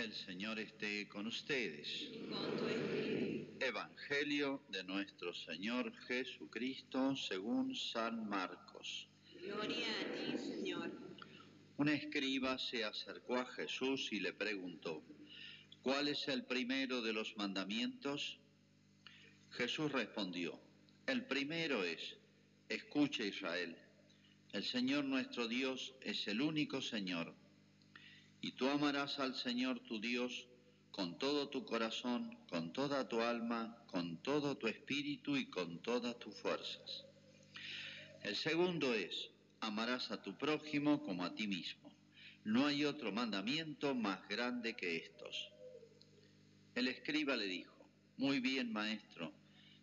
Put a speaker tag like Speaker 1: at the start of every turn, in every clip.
Speaker 1: El Señor esté con ustedes.
Speaker 2: con tu espíritu.
Speaker 1: Evangelio de nuestro Señor Jesucristo según San Marcos.
Speaker 2: Gloria a ti, Señor.
Speaker 1: Un escriba se acercó a Jesús y le preguntó, ¿cuál es el primero de los mandamientos? Jesús respondió, el primero es, escucha Israel, el Señor nuestro Dios es el único Señor, y tú amarás al Señor tu Dios con todo tu corazón, con toda tu alma, con todo tu espíritu y con todas tus fuerzas. El segundo es, amarás a tu prójimo como a ti mismo. No hay otro mandamiento más grande que estos. El escriba le dijo, muy bien maestro,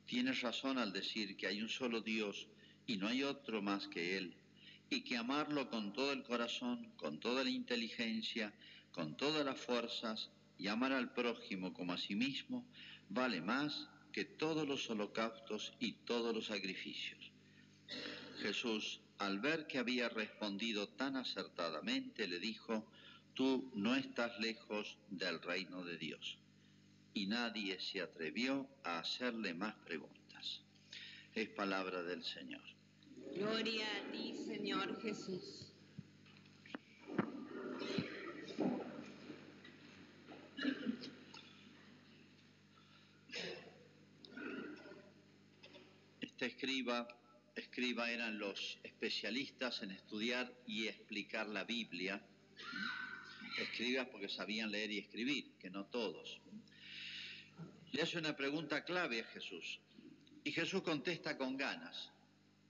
Speaker 1: tienes razón al decir que hay un solo Dios y no hay otro más que Él, y que amarlo con todo el corazón, con toda la inteligencia, con todas las fuerzas, y amar al prójimo como a sí mismo, vale más que todos los holocaustos y todos los sacrificios. Jesús, al ver que había respondido tan acertadamente, le dijo, tú no estás lejos del reino de Dios. Y nadie se atrevió a hacerle más preguntas. Es palabra del Señor.
Speaker 2: Gloria a ti, Señor Jesús.
Speaker 1: Este escriba, eran los especialistas en estudiar y explicar la Biblia. Escribas porque sabían leer y escribir, que no todos. Le hace una pregunta clave a Jesús. Y Jesús contesta con ganas.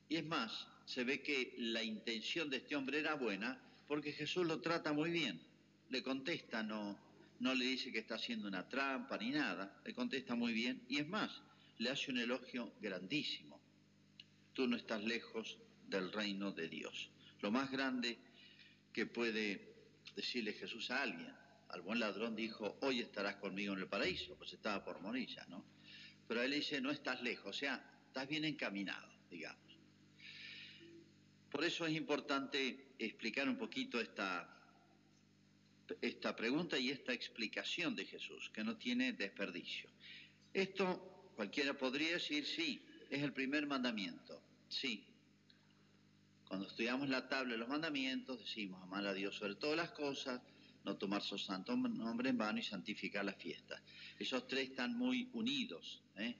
Speaker 1: Y es más, se ve que la intención de este hombre era buena porque Jesús lo trata muy bien. Le contesta, no, no le dice que está haciendo una trampa ni nada. Le contesta muy bien. Y es más, le hace un elogio grandísimo. Tú no estás lejos del reino de Dios. Lo más grande que puede decirle Jesús a alguien. Al buen ladrón dijo, hoy estarás conmigo en el paraíso, pues estaba por morir ya, ¿no? Pero él dice, no estás lejos, o sea, estás bien encaminado, digamos. Por eso es importante explicar un poquito esta, esta pregunta y esta explicación de Jesús, que no tiene desperdicio. Esto cualquiera podría decir, sí, es el primer mandamiento, sí. Cuando estudiamos la tabla de los mandamientos, decimos amar a Dios sobre todas las cosas, no tomar su santo nombre en vano y santificar las fiestas. Esos tres están muy unidos. ¿eh?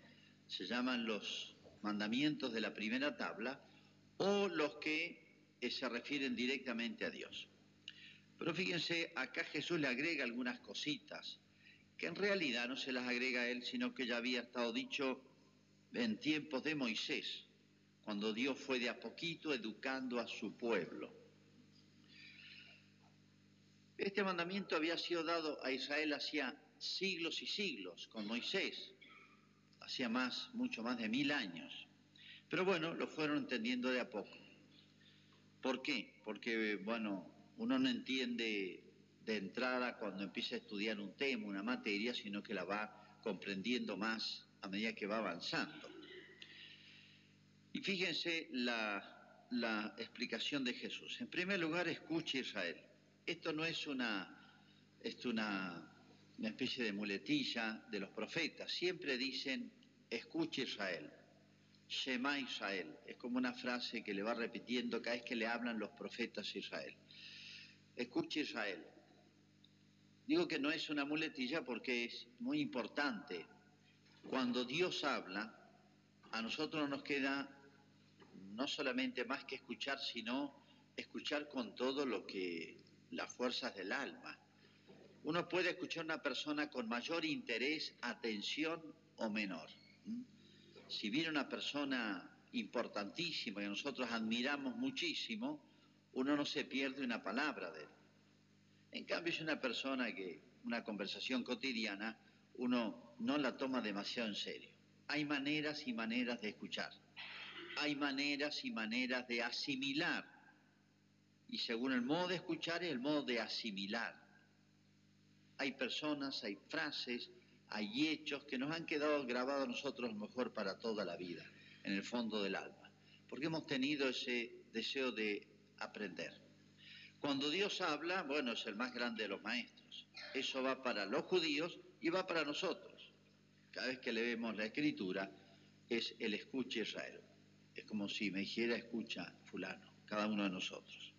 Speaker 1: Se llaman los mandamientos de la primera tabla o los que eh, se refieren directamente a Dios. Pero fíjense, acá Jesús le agrega algunas cositas que en realidad no se las agrega a él, sino que ya había estado dicho en tiempos de Moisés, cuando Dios fue de a poquito educando a su pueblo. Este mandamiento había sido dado a Israel hacía siglos y siglos con Moisés, hacía más, mucho más de mil años. Pero bueno, lo fueron entendiendo de a poco. ¿Por qué? Porque, bueno, uno no entiende de entrada cuando empieza a estudiar un tema, una materia, sino que la va comprendiendo más a medida que va avanzando. Y fíjense la, explicación de Jesús. En primer lugar, escuche Israel. Esto no es una, es una, una especie de muletilla de los profetas. Siempre dicen, escuche Israel. Shema Israel. Es como una frase que le va repitiendo cada vez que le hablan los profetas a Israel. Escuche Israel. Digo que no es una muletilla porque es muy importante. Cuando Dios habla, a nosotros nos queda no solamente más que escuchar, sino escuchar con todo lo que las fuerzas del alma. Uno puede escuchar a una persona con mayor interés, atención o menor. Si viene una persona importantísima que nosotros admiramos muchísimo, uno no se pierde una palabra de él. En cambio, es una persona que, una conversación cotidiana, uno no la toma demasiado en serio. Hay maneras y maneras de escuchar. Hay maneras y maneras de asimilar. Y según el modo de escuchar es el modo de asimilar. Hay personas, hay frases, hay hechos que nos han quedado grabados a nosotros mejor para toda la vida, en el fondo del alma. Porque hemos tenido ese deseo de aprender. Cuando Dios habla, bueno, es el más grande de los maestros. Eso va para los judíos y va para nosotros. Cada vez que leemos la escritura es el escuche Israel. Es como si me dijera escucha fulano, cada uno de nosotros.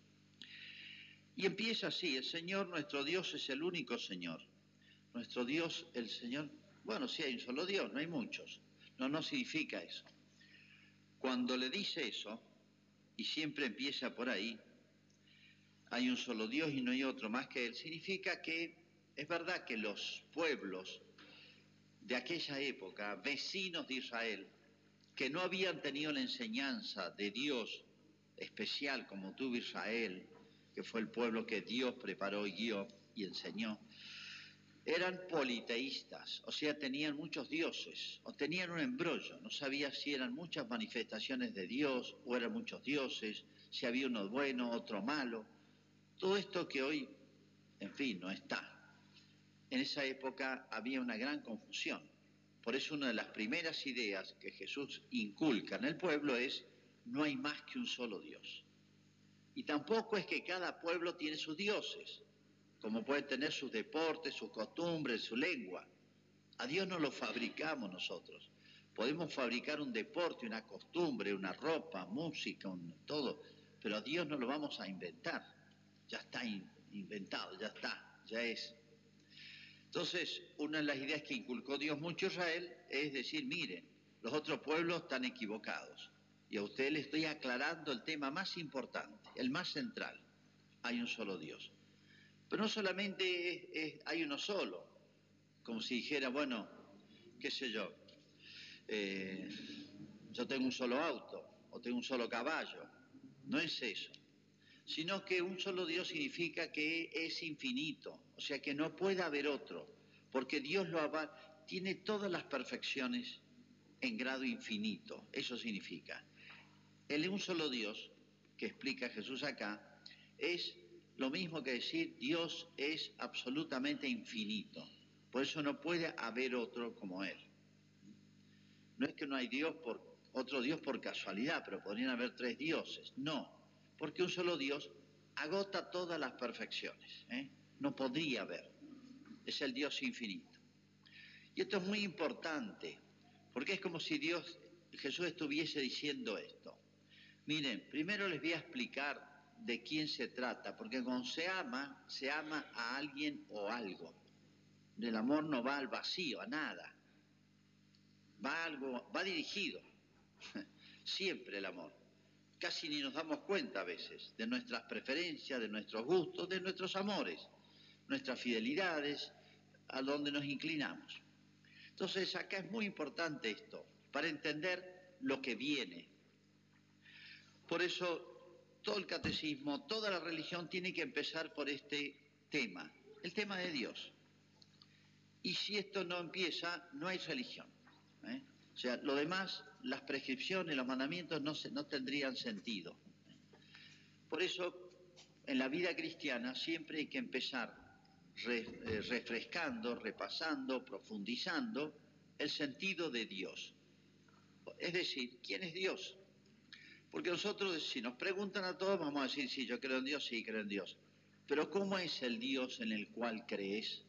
Speaker 1: Y empieza así, el Señor nuestro Dios es el único Señor. Nuestro Dios, el Señor, bueno, sí hay un solo Dios, no hay muchos. No, no significa eso. Cuando le dice eso, y siempre empieza por ahí, hay un solo Dios y no hay otro más que Él, significa que es verdad que los pueblos de aquella época, vecinos de Israel, que no habían tenido la enseñanza de Dios especial como tuvo Israel, que fue el pueblo que Dios preparó y guió y enseñó, eran politeístas, o sea, tenían muchos dioses, o tenían un embrollo, no sabía si eran muchas manifestaciones de Dios o eran muchos dioses, si había uno bueno, otro malo, todo esto que hoy, en fin, no está. En esa época había una gran confusión. Por eso una de las primeras ideas que Jesús inculca en el pueblo es, no hay más que un solo Dios. Y tampoco es que cada pueblo tiene sus dioses, como puede tener sus deportes, sus costumbres, su lengua. A Dios no lo fabricamos nosotros. Podemos fabricar un deporte, una costumbre, una ropa, música, todo, pero a Dios no lo vamos a inventar. Ya está inventado, ya está, ya es. Entonces, una de las ideas que inculcó Dios mucho a Israel es decir, miren, los otros pueblos están equivocados. Y a usted le estoy aclarando el tema más importante, el más central. Hay un solo Dios. Pero no solamente hay uno solo, como si dijera, bueno, qué sé yo, eh, yo tengo un solo auto o tengo un solo caballo. No es eso. Sino que un solo Dios significa que es infinito, o sea que no puede haber otro, porque Dios lo tiene todas las perfecciones en grado infinito. Eso significa. El un solo Dios, que explica Jesús acá, es lo mismo que decir Dios es absolutamente infinito. Por eso no puede haber otro como Él. No es que no hay Dios por otro Dios por casualidad, pero podrían haber tres dioses. No, porque un solo Dios agota todas las perfecciones. ¿eh? No podría haber. Es el Dios infinito. Y esto es muy importante, porque es como si Dios, Jesús estuviese diciendo esto. Miren, primero les voy a explicar de quién se trata, porque cuando se ama, se ama a alguien o algo. El amor no va al vacío, a nada. Va algo, va dirigido. Siempre el amor. Casi ni nos damos cuenta a veces de nuestras preferencias, de nuestros gustos, de nuestros amores, nuestras fidelidades, a donde nos inclinamos. Entonces acá es muy importante esto, para entender lo que viene, por eso todo el catecismo, toda la religión tiene que empezar por este tema, el tema de Dios. Y si esto no empieza, no hay religión. ¿eh? O sea, lo demás, las prescripciones, los mandamientos no, no tendrían sentido. Por eso, en la vida cristiana siempre hay que empezar eh, refrescando, repasando, profundizando el sentido de Dios. Es decir, ¿quién es Dios? Porque nosotros, si nos preguntan a todos, vamos a decir, sí, yo creo en Dios, sí, creo en Dios. Pero ¿cómo es el Dios en el cual crees?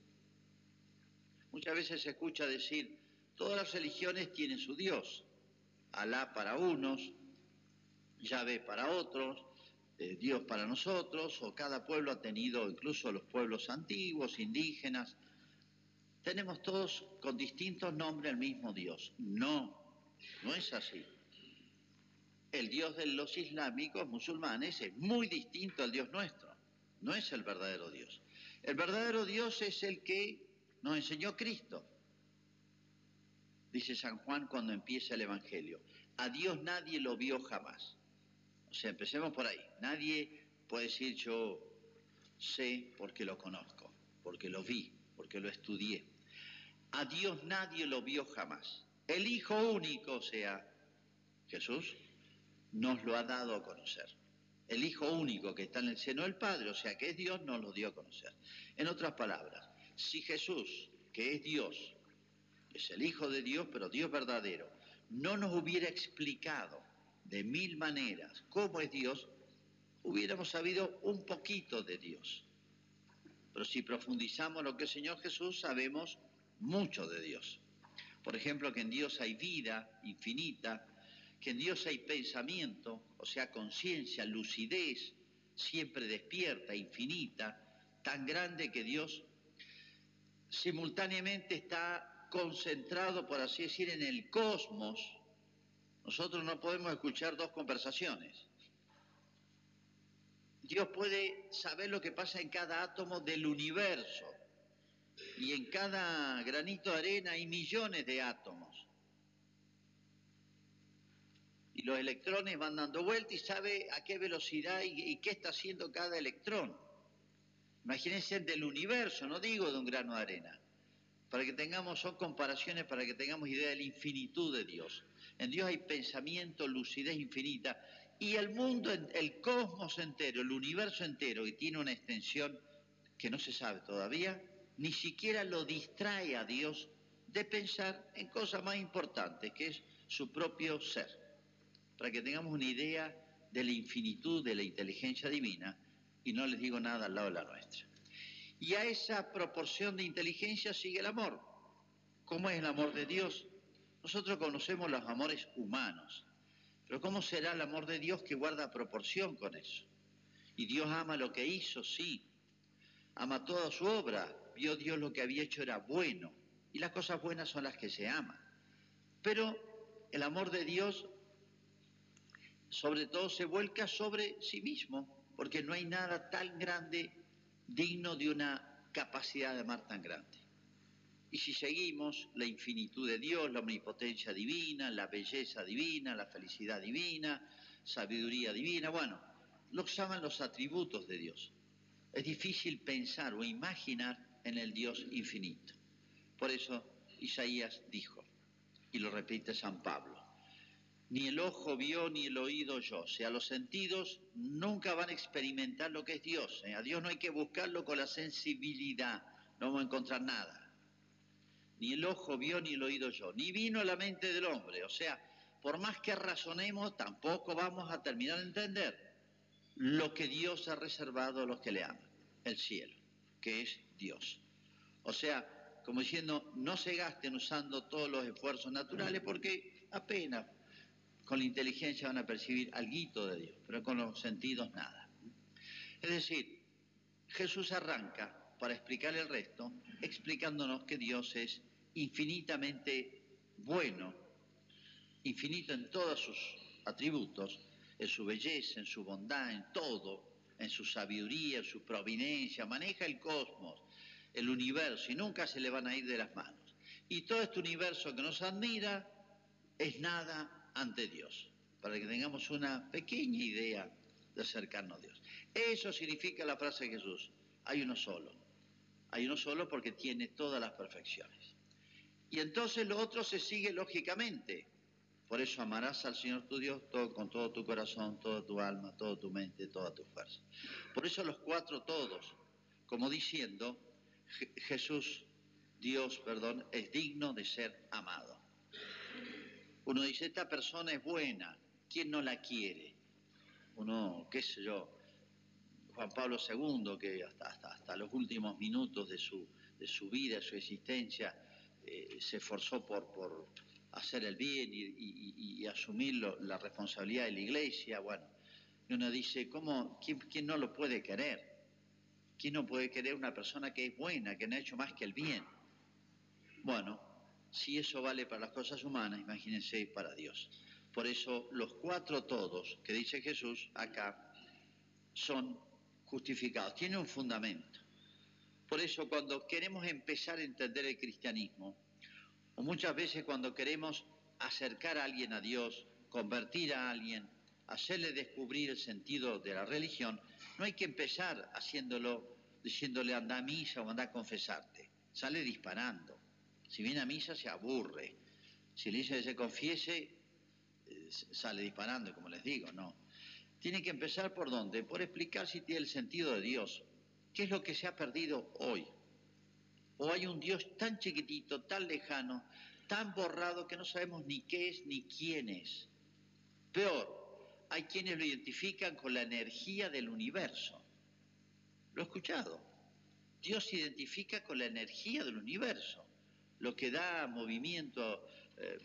Speaker 1: Muchas veces se escucha decir, todas las religiones tienen su Dios. Alá para unos, Yahvé para otros, eh, Dios para nosotros, o cada pueblo ha tenido, incluso los pueblos antiguos, indígenas, tenemos todos con distintos nombres el mismo Dios. No, no es así el Dios de los islámicos musulmanes es muy distinto al Dios nuestro. No es el verdadero Dios. El verdadero Dios es el que nos enseñó Cristo. Dice San Juan cuando empieza el Evangelio. A Dios nadie lo vio jamás. O sea, empecemos por ahí. Nadie puede decir yo sé porque lo conozco, porque lo vi, porque lo estudié. A Dios nadie lo vio jamás. El Hijo único, sea, Jesús, nos lo ha dado a conocer. El Hijo único que está en el seno del Padre, o sea que es Dios, nos lo dio a conocer. En otras palabras, si Jesús, que es Dios, es el Hijo de Dios, pero Dios verdadero, no nos hubiera explicado de mil maneras cómo es Dios, hubiéramos sabido un poquito de Dios. Pero si profundizamos lo que es Señor Jesús, sabemos mucho de Dios. Por ejemplo, que en Dios hay vida infinita, que en Dios hay pensamiento, o sea, conciencia, lucidez, siempre despierta, infinita, tan grande que Dios simultáneamente está concentrado, por así decir, en el cosmos. Nosotros no podemos escuchar dos conversaciones. Dios puede saber lo que pasa en cada átomo del universo. Y en cada granito de arena hay millones de átomos. Y los electrones van dando vuelta y sabe a qué velocidad y, qué está haciendo cada electrón. Imagínense del universo, no digo de un grano de arena. Para que tengamos, son comparaciones para que tengamos idea de la infinitud de Dios. En Dios hay pensamiento, lucidez infinita. Y el mundo, el cosmos entero, el universo entero, que tiene una extensión que no se sabe todavía, ni siquiera lo distrae a Dios de pensar en cosas más importantes, que es su propio ser. Para que tengamos una idea de la infinitud de la inteligencia divina, y no les digo nada al lado de la nuestra. Y a esa proporción de inteligencia sigue el amor. ¿Cómo es el amor de Dios? Nosotros conocemos los amores humanos, pero ¿cómo será el amor de Dios que guarda proporción con eso? Y Dios ama lo que hizo, sí, ama toda su obra, vio Dios lo que había hecho era bueno, y las cosas buenas son las que se aman. Pero el amor de Dios sobre todo se vuelca sobre sí mismo, porque no hay nada tan grande digno de una capacidad de amar tan grande. Y si seguimos la infinitud de Dios, la omnipotencia divina, la belleza divina, la felicidad divina, sabiduría divina, bueno, lo que llaman los atributos de Dios. Es difícil pensar o imaginar en el Dios infinito. Por eso Isaías dijo, y lo repite San Pablo, ni el ojo vio ni el oído oyó. O sea, los sentidos nunca van a experimentar lo que es Dios. ¿eh? A Dios no hay que buscarlo con la sensibilidad, no vamos a encontrar nada. Ni el ojo vio ni el oído oyó, ni vino a la mente del hombre. O sea, por más que razonemos, tampoco vamos a terminar de entender lo que Dios ha reservado a los que le aman, el cielo, que es Dios. O sea, como diciendo, no se gasten usando todos los esfuerzos naturales porque apenas con la inteligencia van a percibir algo de Dios, pero con los sentidos nada. Es decir, Jesús arranca para explicar el resto, explicándonos que Dios es infinitamente bueno, infinito en todos sus atributos, en su belleza, en su bondad, en todo, en su sabiduría, en su providencia, maneja el cosmos, el universo, y nunca se le van a ir de las manos. Y todo este universo que nos admira es nada ante Dios, para que tengamos una pequeña idea de acercarnos a Dios. Eso significa la frase de Jesús, hay uno solo. Hay uno solo porque tiene todas las perfecciones. Y entonces lo otro se sigue lógicamente. Por eso amarás al Señor tu Dios con todo tu corazón, toda tu alma, toda tu mente, toda tu fuerza. Por eso los cuatro todos, como diciendo, Jesús, Dios, perdón, es digno de ser amado. Uno dice, esta persona es buena, ¿quién no la quiere? Uno, qué sé yo, Juan Pablo II, que hasta, hasta, los últimos minutos de su, vida, su existencia, eh, se esforzó por, hacer el bien y, asumir la responsabilidad de la iglesia, bueno, y uno dice, ¿cómo, quién, no lo puede querer? ¿Quién no puede querer una persona que es buena, que no ha hecho más que el bien? Bueno, si eso vale para las cosas humanas, imagínense para Dios. Por eso los cuatro todos que dice Jesús acá son justificados, tienen un fundamento. Por eso cuando queremos empezar a entender el cristianismo, o muchas veces cuando queremos acercar a alguien a Dios, convertir a alguien, hacerle descubrir el sentido de la religión, no hay que empezar haciéndolo, diciéndole anda a misa o anda a confesarte. Sale disparando. Si viene a misa se aburre. Si le dice que se confiese, eh, sale disparando, como les digo, no. Tiene que empezar por dónde? Por explicar si tiene el sentido de Dios. ¿Qué es lo que se ha perdido hoy? O hay un Dios tan chiquitito, tan lejano, tan borrado que no sabemos ni qué es ni quién es. Peor, hay quienes lo identifican con la energía del universo. Lo he escuchado. Dios se identifica con la energía del universo, lo que da movimiento, eh,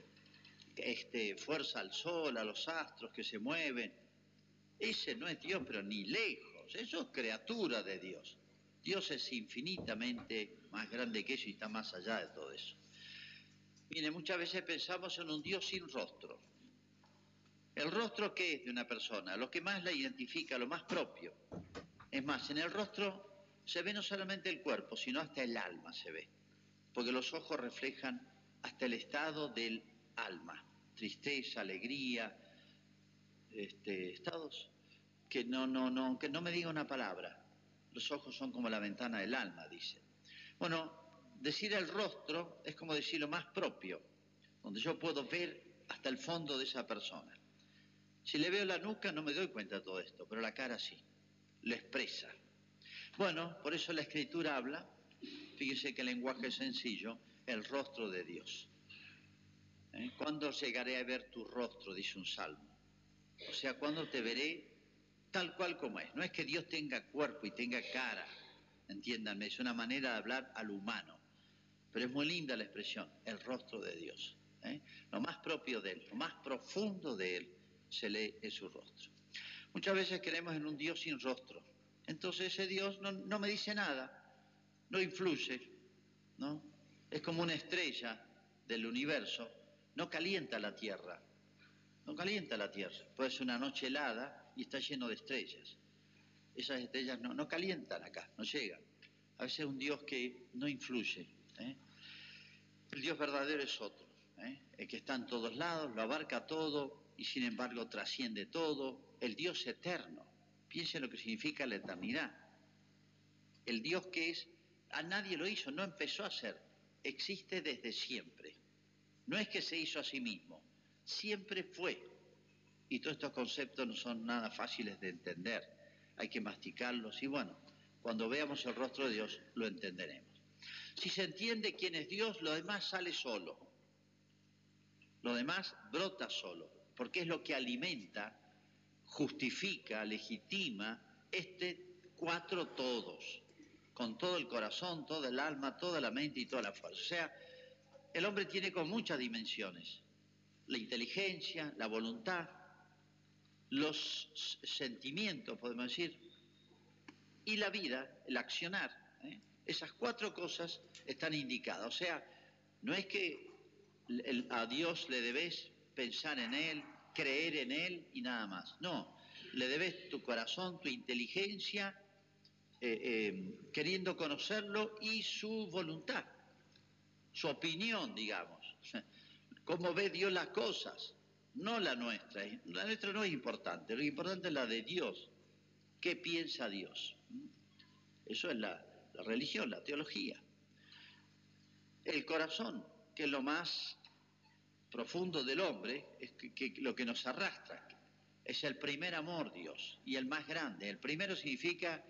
Speaker 1: este, fuerza al sol, a los astros que se mueven. Ese no es Dios, pero ni lejos. Eso es criatura de Dios. Dios es infinitamente más grande que eso y está más allá de todo eso. Mire, muchas veces pensamos en un Dios sin rostro. ¿El rostro qué es de una persona? Lo que más la identifica, lo más propio. Es más, en el rostro se ve no solamente el cuerpo, sino hasta el alma se ve. Porque los ojos reflejan hasta el estado del alma. Tristeza, alegría, este, estados que no, no, no, que no me diga una palabra. Los ojos son como la ventana del alma, dice. Bueno, decir el rostro es como decir lo más propio, donde yo puedo ver hasta el fondo de esa persona. Si le veo la nuca no me doy cuenta de todo esto, pero la cara sí, lo expresa. Bueno, por eso la escritura habla, fíjese que el lenguaje es sencillo, el rostro de Dios. ¿Eh? ¿Cuándo llegaré a ver tu rostro? Dice un salmo. O sea, ¿cuándo te veré tal cual como es? No es que Dios tenga cuerpo y tenga cara, entiéndanme, es una manera de hablar al humano. Pero es muy linda la expresión, el rostro de Dios. ¿eh? Lo más propio de Él, lo más profundo de Él se lee en su rostro. Muchas veces creemos en un Dios sin rostro. Entonces ese Dios no, me dice nada, no influye, ¿no? Es como una estrella del universo, no calienta la tierra, no calienta la tierra. Puede ser una noche helada y está lleno de estrellas. Esas estrellas no, no calientan acá, no llegan. A veces es un Dios que no influye. ¿eh? El Dios verdadero es otro, ¿eh? el que está en todos lados, lo abarca todo, y sin embargo trasciende todo, el Dios eterno. Piense lo que significa la eternidad. El Dios que es, a nadie lo hizo, no empezó a ser, existe desde siempre. No es que se hizo a sí mismo, siempre fue. Y todos estos conceptos no son nada fáciles de entender, hay que masticarlos y bueno, cuando veamos el rostro de Dios lo entenderemos. Si se entiende quién es Dios, lo demás sale solo. Lo demás brota solo porque es lo que alimenta, justifica, legitima este cuatro todos, con todo el corazón, todo el alma, toda la mente y toda la fuerza. O sea, el hombre tiene con muchas dimensiones, la inteligencia, la voluntad, los sentimientos, podemos decir, y la vida, el accionar. ¿eh? Esas cuatro cosas están indicadas. O sea, no es que a Dios le debes pensar en Él, creer en Él y nada más. No, le debes tu corazón, tu inteligencia, eh, eh, queriendo conocerlo y su voluntad, su opinión, digamos. Cómo ve Dios las cosas, no la nuestra. La nuestra no es importante, lo importante es la de Dios. ¿Qué piensa Dios? Eso es la religión, la teología. El corazón, que es lo más profundo del hombre es que, lo que nos arrastra es el primer amor Dios y el más grande. El primero significa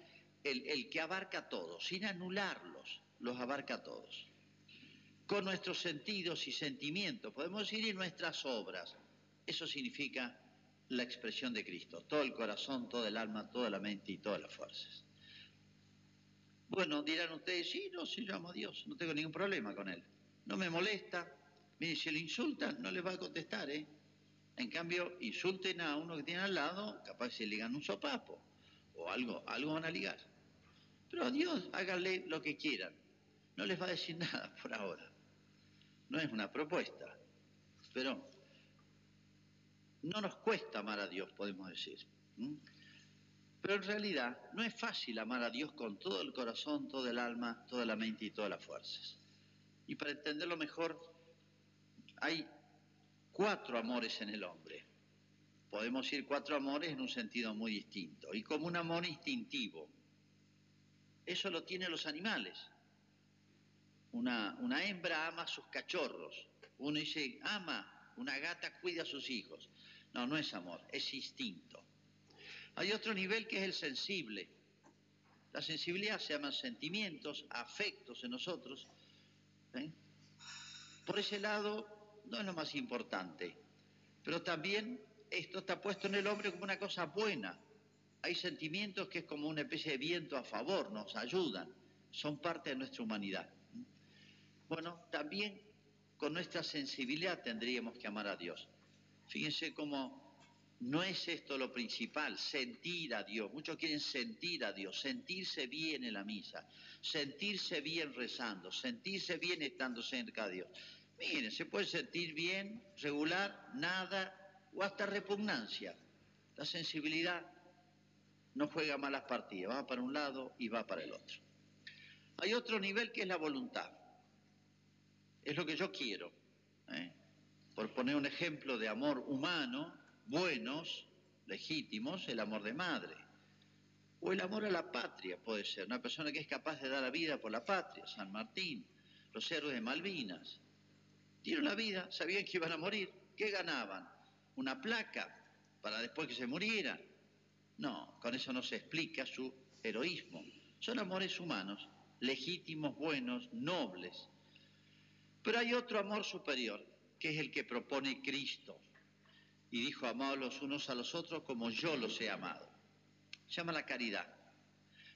Speaker 1: el, que abarca todos, sin anularlos, los abarca todos. Con nuestros sentidos y sentimientos, podemos decir, y nuestras obras. Eso significa la expresión de Cristo, todo el corazón, todo el alma, toda la mente y todas las fuerzas. Bueno, dirán ustedes, sí, no, amo a Dios, no tengo ningún problema con Él. No me molesta, Mire, si le insultan, no le va a contestar, ¿eh? En cambio, insulten a uno que tiene al lado, capaz se ligan un sopapo o algo, algo van a ligar. Pero a Dios, háganle lo que quieran. No les va a decir nada por ahora. No es una propuesta. Pero no nos cuesta amar a Dios, podemos decir. Pero en realidad no es fácil amar a Dios con todo el corazón, todo el alma, toda la mente y todas las fuerzas. Y para entenderlo mejor, hay cuatro amores en el hombre. Podemos decir cuatro amores en un sentido muy distinto. Y como un amor instintivo. Eso lo tienen los animales. Una, hembra ama a sus cachorros. Uno dice, ama, una gata cuida a sus hijos. No, no es amor, es instinto. Hay otro nivel que es el sensible. La sensibilidad se llama sentimientos, afectos en nosotros. ¿eh? Por ese lado, no es lo más importante, pero también esto está puesto en el hombre como una cosa buena. Hay sentimientos que es como una especie de viento a favor, nos ayudan, son parte de nuestra humanidad. Bueno, también con nuestra sensibilidad tendríamos que amar a Dios. Fíjense cómo no es esto lo principal, sentir a Dios. Muchos quieren sentir a Dios, sentirse bien en la misa, sentirse bien rezando, sentirse bien estando cerca de Dios. Miren, se puede sentir bien, regular, nada o hasta repugnancia. La sensibilidad no juega malas partidas, va para un lado y va para el otro. Hay otro nivel que es la voluntad. Es lo que yo quiero. ¿eh? Por poner un ejemplo de amor humano, buenos, legítimos, el amor de madre. O el amor a la patria puede ser, una persona que es capaz de dar la vida por la patria, San Martín, los héroes de Malvinas. Dieron la vida, sabían que iban a morir. ¿Qué ganaban? ¿Una placa para después que se murieran? No, con eso no se explica su heroísmo. Son amores humanos, legítimos, buenos, nobles. Pero hay otro amor superior, que es el que propone Cristo. Y dijo, amados los unos a los otros como yo los he amado. Se llama la caridad.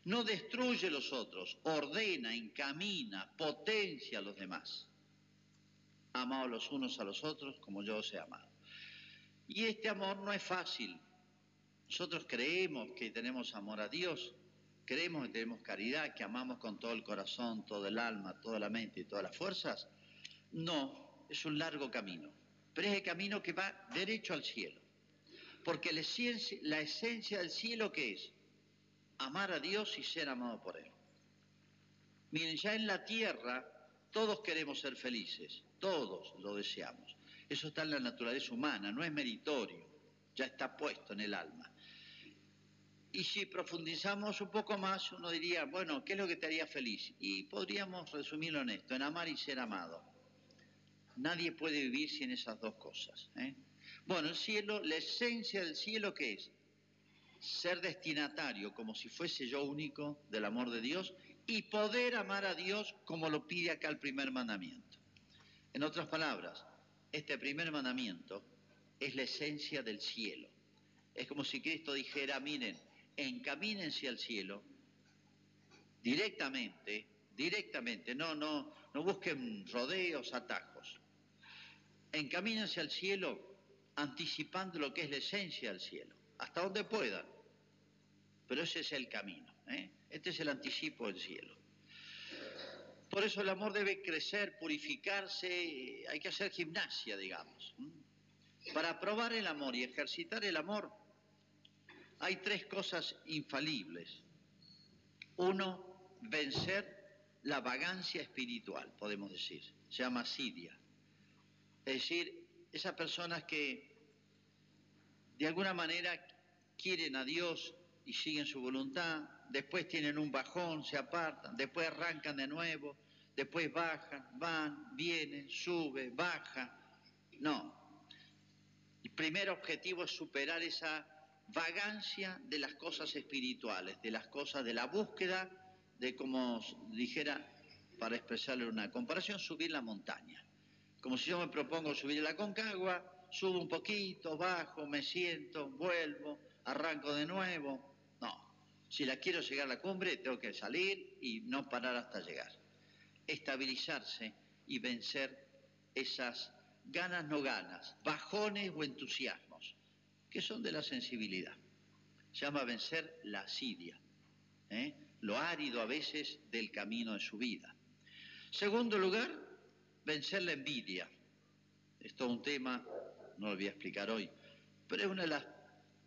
Speaker 1: No destruye los otros, ordena, encamina, potencia a los demás. Amados los unos a los otros como yo os he amado. Y este amor no es fácil. Nosotros creemos que tenemos amor a Dios, creemos que tenemos caridad, que amamos con todo el corazón, todo el alma, toda la mente y todas las fuerzas. No, es un largo camino, pero es el camino que va derecho al cielo. Porque la esencia, del cielo que es amar a Dios y ser amado por Él. Miren, ya en la tierra todos queremos ser felices, todos lo deseamos. Eso está en la naturaleza humana, no es meritorio, ya está puesto en el alma. Y si profundizamos un poco más, uno diría, bueno, ¿qué es lo que te haría feliz? Y podríamos resumirlo en esto, en amar y ser amado. Nadie puede vivir sin esas dos cosas. ¿eh? Bueno, el cielo, la esencia del cielo, ¿qué es? Ser destinatario, como si fuese yo único del amor de Dios, y poder amar a Dios como lo pide acá el primer mandamiento. En otras palabras, este primer mandamiento es la esencia del cielo. Es como si Cristo dijera, miren, encamínense al cielo directamente, directamente, no, no, no busquen rodeos, atajos encamínense al cielo anticipando lo que es la esencia del cielo, hasta donde puedan. Pero ese es el camino, ¿eh? este es el anticipo del cielo. Por eso el amor debe crecer, purificarse, hay que hacer gimnasia, digamos. Para probar el amor y ejercitar el amor hay tres cosas infalibles. Uno, vencer la vagancia espiritual, podemos decir, se llama sidia. Es decir, esas personas que de alguna manera quieren a Dios y siguen su voluntad, después tienen un bajón, se apartan, después arrancan de nuevo, después bajan, van, vienen, sube, baja. No. El primer objetivo es superar esa vagancia de las cosas espirituales, de las cosas de la búsqueda, de como dijera, para expresarle una comparación, subir la montaña. Como si yo me propongo subir la concagua, subo un poquito, bajo, me siento, vuelvo, arranco de nuevo. No, si la quiero llegar a la cumbre, tengo que salir y no parar hasta llegar. Estabilizarse y vencer esas ganas no ganas, bajones o entusiasmos, que son de la sensibilidad. Se llama vencer la asidia, ¿eh? lo árido a veces del camino de su vida. Segundo lugar, vencer la envidia. Es todo un tema, no lo voy a explicar hoy, pero es una de las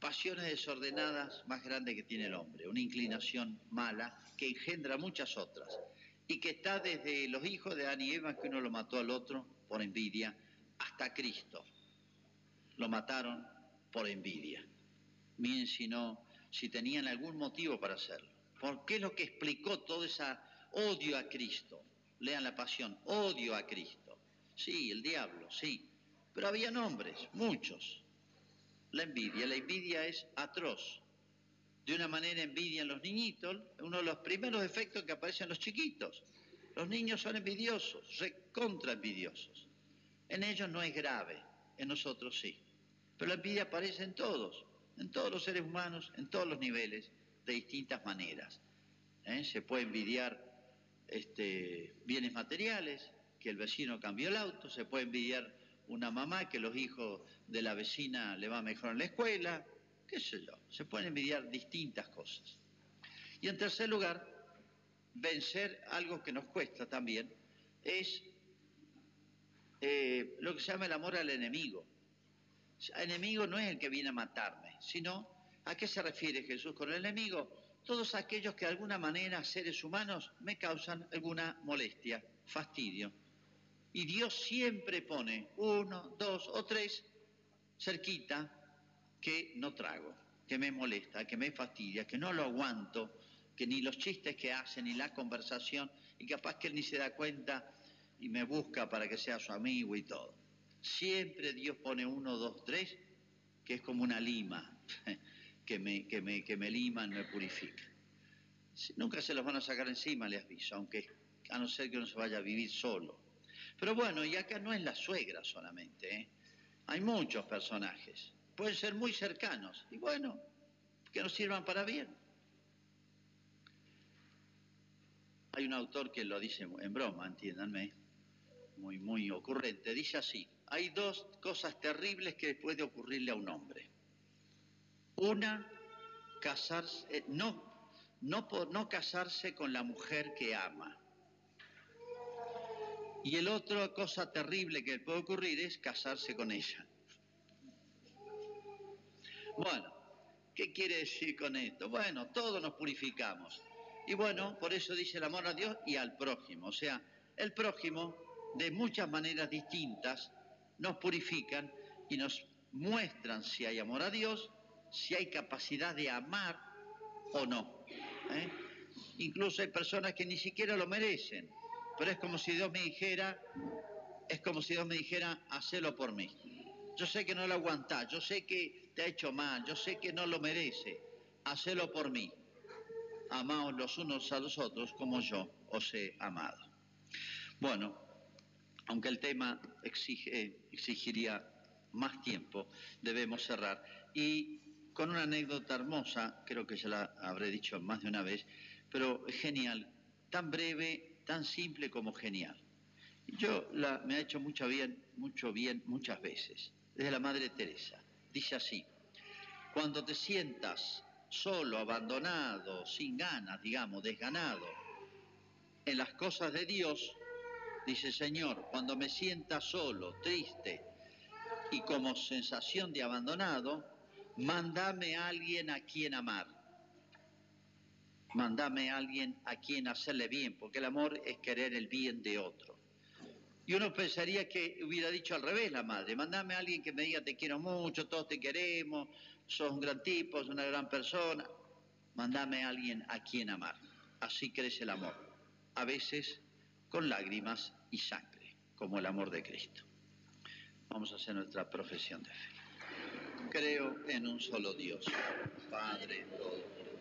Speaker 1: pasiones desordenadas más grandes que tiene el hombre, una inclinación mala que engendra muchas otras y que está desde los hijos de Adán y Eva, que uno lo mató al otro por envidia, hasta Cristo. Lo mataron por envidia. Miren si no, si tenían algún motivo para hacerlo. ¿Por qué es lo que explicó todo ese odio a Cristo? lean la pasión, odio a Cristo. Sí, el diablo, sí. Pero había nombres, muchos. La envidia, la envidia es atroz. De una manera envidian los niñitos, uno de los primeros efectos que aparecen en los chiquitos. Los niños son envidiosos, recontra envidiosos. En ellos no es grave, en nosotros sí. Pero la envidia aparece en todos, en todos los seres humanos, en todos los niveles, de distintas maneras. ¿eh? Se puede envidiar este, bienes materiales, que el vecino cambió el auto, se puede envidiar una mamá que los hijos de la vecina le va mejor en la escuela, qué sé yo, se pueden envidiar distintas cosas. Y en tercer lugar, vencer algo que nos cuesta también, es eh, lo que se llama el amor al enemigo. El enemigo no es el que viene a matarme, sino a qué se refiere Jesús con el enemigo. Todos aquellos que de alguna manera, seres humanos, me causan alguna molestia, fastidio. Y Dios siempre pone uno, dos o tres cerquita que no trago, que me molesta, que me fastidia, que no lo aguanto, que ni los chistes que hacen, ni la conversación, y capaz que él ni se da cuenta y me busca para que sea su amigo y todo. Siempre Dios pone uno, dos, tres, que es como una lima, que me, que me, que me liman, me purifica. Nunca se los van a sacar encima, les aviso, aunque a no ser que uno se vaya a vivir solo. Pero bueno, y acá no es la suegra solamente, ¿eh? hay muchos personajes, pueden ser muy cercanos, y bueno, que nos sirvan para bien. Hay un autor que lo dice en broma, entiéndanme, muy, muy ocurrente, dice así, hay dos cosas terribles que puede ocurrirle a un hombre. Una, casarse, eh, no, no, no casarse con la mujer que ama. Y el otra cosa terrible que puede ocurrir es casarse con ella. Bueno, ¿qué quiere decir con esto? Bueno, todos nos purificamos. Y bueno, por eso dice el amor a Dios y al prójimo. O sea, el prójimo, de muchas maneras distintas, nos purifican y nos muestran si hay amor a Dios, si hay capacidad de amar o no. ¿eh? Incluso hay personas que ni siquiera lo merecen pero es como si Dios me dijera, es como si Dios me dijera, hacelo por mí. Yo sé que no lo aguantás, yo sé que te ha hecho mal, yo sé que no lo merece, hacelo por mí. Amaos los unos a los otros como yo os he amado. Bueno, aunque el tema exigiría más tiempo, debemos cerrar. Y con una anécdota hermosa, creo que ya la habré dicho más de una vez, pero genial, tan breve tan simple como genial. Yo la, me ha hecho mucho bien, mucho bien muchas veces, desde la Madre Teresa. Dice así, cuando te sientas solo, abandonado, sin ganas, digamos, desganado, en las cosas de Dios, dice Señor, cuando me sienta solo, triste y como sensación de abandonado, mándame a alguien a quien amar mandame a alguien a quien hacerle bien, porque el amor es querer el bien de otro. Y uno pensaría que hubiera dicho al revés la madre, mandame a alguien que me diga te quiero mucho, todos te queremos, sos un gran tipo, sos una gran persona. Mandame a alguien a quien amar. Así crece el amor, a veces con lágrimas y sangre, como el amor de Cristo. Vamos a hacer nuestra profesión de fe. Creo en un solo Dios, Padre Todopoderoso